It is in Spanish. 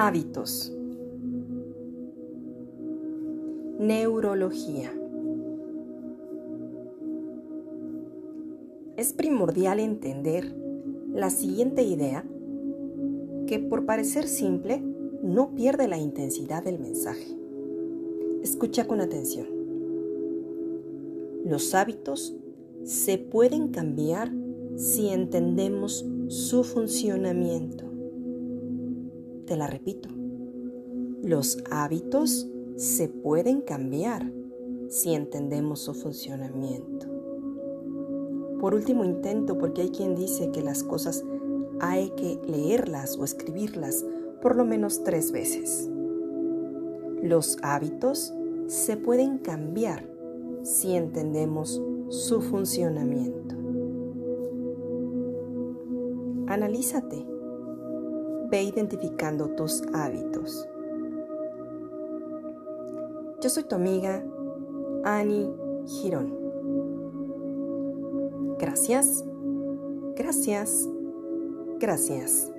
Hábitos. Neurología. Es primordial entender la siguiente idea que por parecer simple no pierde la intensidad del mensaje. Escucha con atención. Los hábitos se pueden cambiar si entendemos su funcionamiento. Te la repito. Los hábitos se pueden cambiar si entendemos su funcionamiento. Por último intento, porque hay quien dice que las cosas hay que leerlas o escribirlas por lo menos tres veces. Los hábitos se pueden cambiar si entendemos su funcionamiento. Analízate ve identificando tus hábitos. Yo soy tu amiga Annie Girón. Gracias, gracias, gracias.